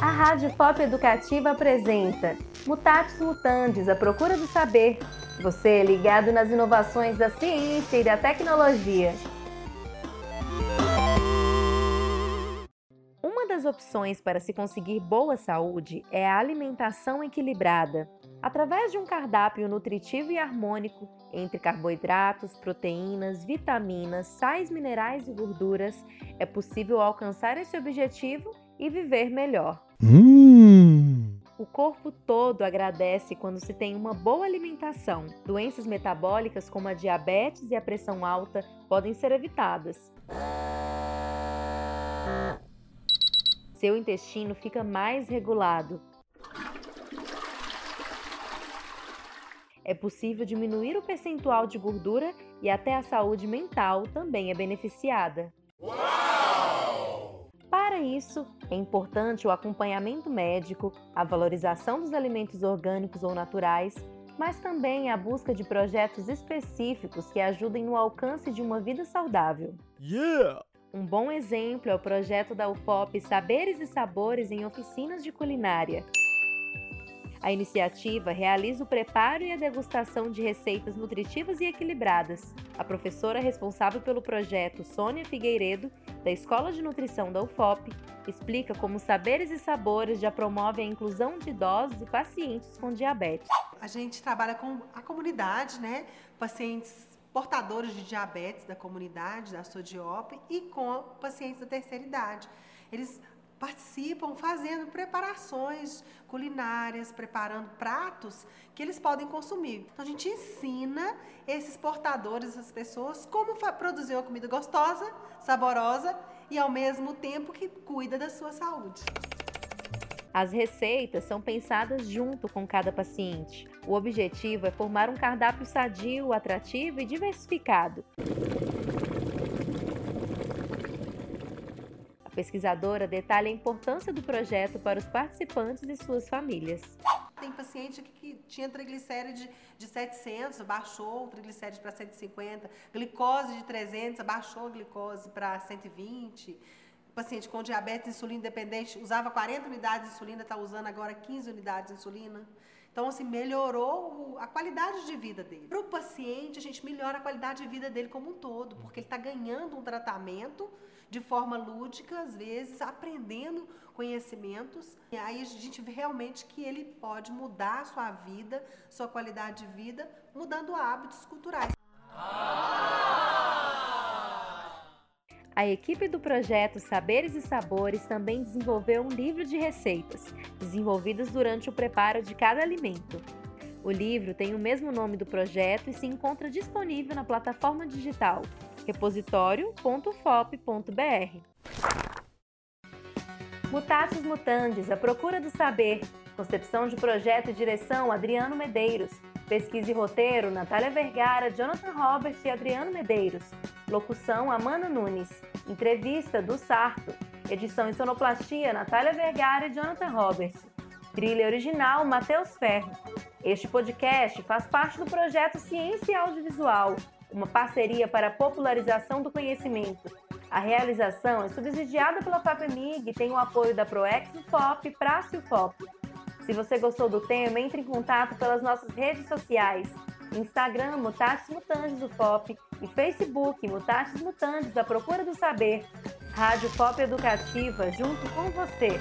A Rádio Pop Educativa apresenta Mutatis Mutandis, a procura do saber. Você é ligado nas inovações da ciência e da tecnologia. Uma das opções para se conseguir boa saúde é a alimentação equilibrada. Através de um cardápio nutritivo e harmônico, entre carboidratos, proteínas, vitaminas, sais minerais e gorduras, é possível alcançar esse objetivo e viver melhor. Hum. O corpo todo agradece quando se tem uma boa alimentação. Doenças metabólicas como a diabetes e a pressão alta podem ser evitadas. Seu intestino fica mais regulado, é possível diminuir o percentual de gordura e até a saúde mental também é beneficiada. Uau! Para isso, é importante o acompanhamento médico, a valorização dos alimentos orgânicos ou naturais, mas também a busca de projetos específicos que ajudem no alcance de uma vida saudável. Yeah! Um bom exemplo é o projeto da UFOP Saberes e Sabores em Oficinas de Culinária, a iniciativa realiza o preparo e a degustação de receitas nutritivas e equilibradas. A professora responsável pelo projeto, Sônia Figueiredo, da Escola de Nutrição da UFOP, explica como saberes e sabores já promovem a inclusão de idosos e pacientes com diabetes. A gente trabalha com a comunidade, né? Pacientes portadores de diabetes da comunidade, da SODIOP, e com pacientes da terceira idade. Eles participam fazendo preparações culinárias, preparando pratos que eles podem consumir. Então a gente ensina esses portadores, essas pessoas, como produzir uma comida gostosa, saborosa e ao mesmo tempo que cuida da sua saúde. As receitas são pensadas junto com cada paciente. O objetivo é formar um cardápio sadio, atrativo e diversificado. Pesquisadora detalha a importância do projeto para os participantes e suas famílias. Tem paciente que tinha triglicérides de 700, baixou o triglicérides para 150, glicose de 300, baixou a glicose para 120. Paciente com diabetes insulina independente usava 40 unidades de insulina, está usando agora 15 unidades de insulina. Então, assim, melhorou a qualidade de vida dele. Para o paciente, a gente melhora a qualidade de vida dele como um todo, porque ele está ganhando um tratamento de forma lúdica, às vezes, aprendendo conhecimentos. E aí a gente vê realmente que ele pode mudar a sua vida, sua qualidade de vida, mudando hábitos culturais. A equipe do projeto Saberes e Sabores também desenvolveu um livro de receitas, desenvolvidas durante o preparo de cada alimento. O livro tem o mesmo nome do projeto e se encontra disponível na plataforma digital repositório.fop.br. Mutatis Mutandis, a procura do saber. Concepção de projeto e direção, Adriano Medeiros. Pesquisa e roteiro, Natália Vergara, Jonathan Robert e Adriano Medeiros. Locução, Amanda Nunes. Entrevista, do Sarto. Edição e sonoplastia, Natália Vergara e Jonathan Robert. Trilha original, Matheus Ferro. Este podcast faz parte do projeto Ciência Audiovisual, uma parceria para a popularização do conhecimento. A realização é subsidiada pela FAPEMIG e tem o apoio da ProEx FOP e Prácio FOP. Se você gostou do tema, entre em contato pelas nossas redes sociais. Instagram, Mutatis Mutandis UFOP e Facebook, Mutatis Mutandis, a procura do saber. Rádio Pop Educativa, junto com você.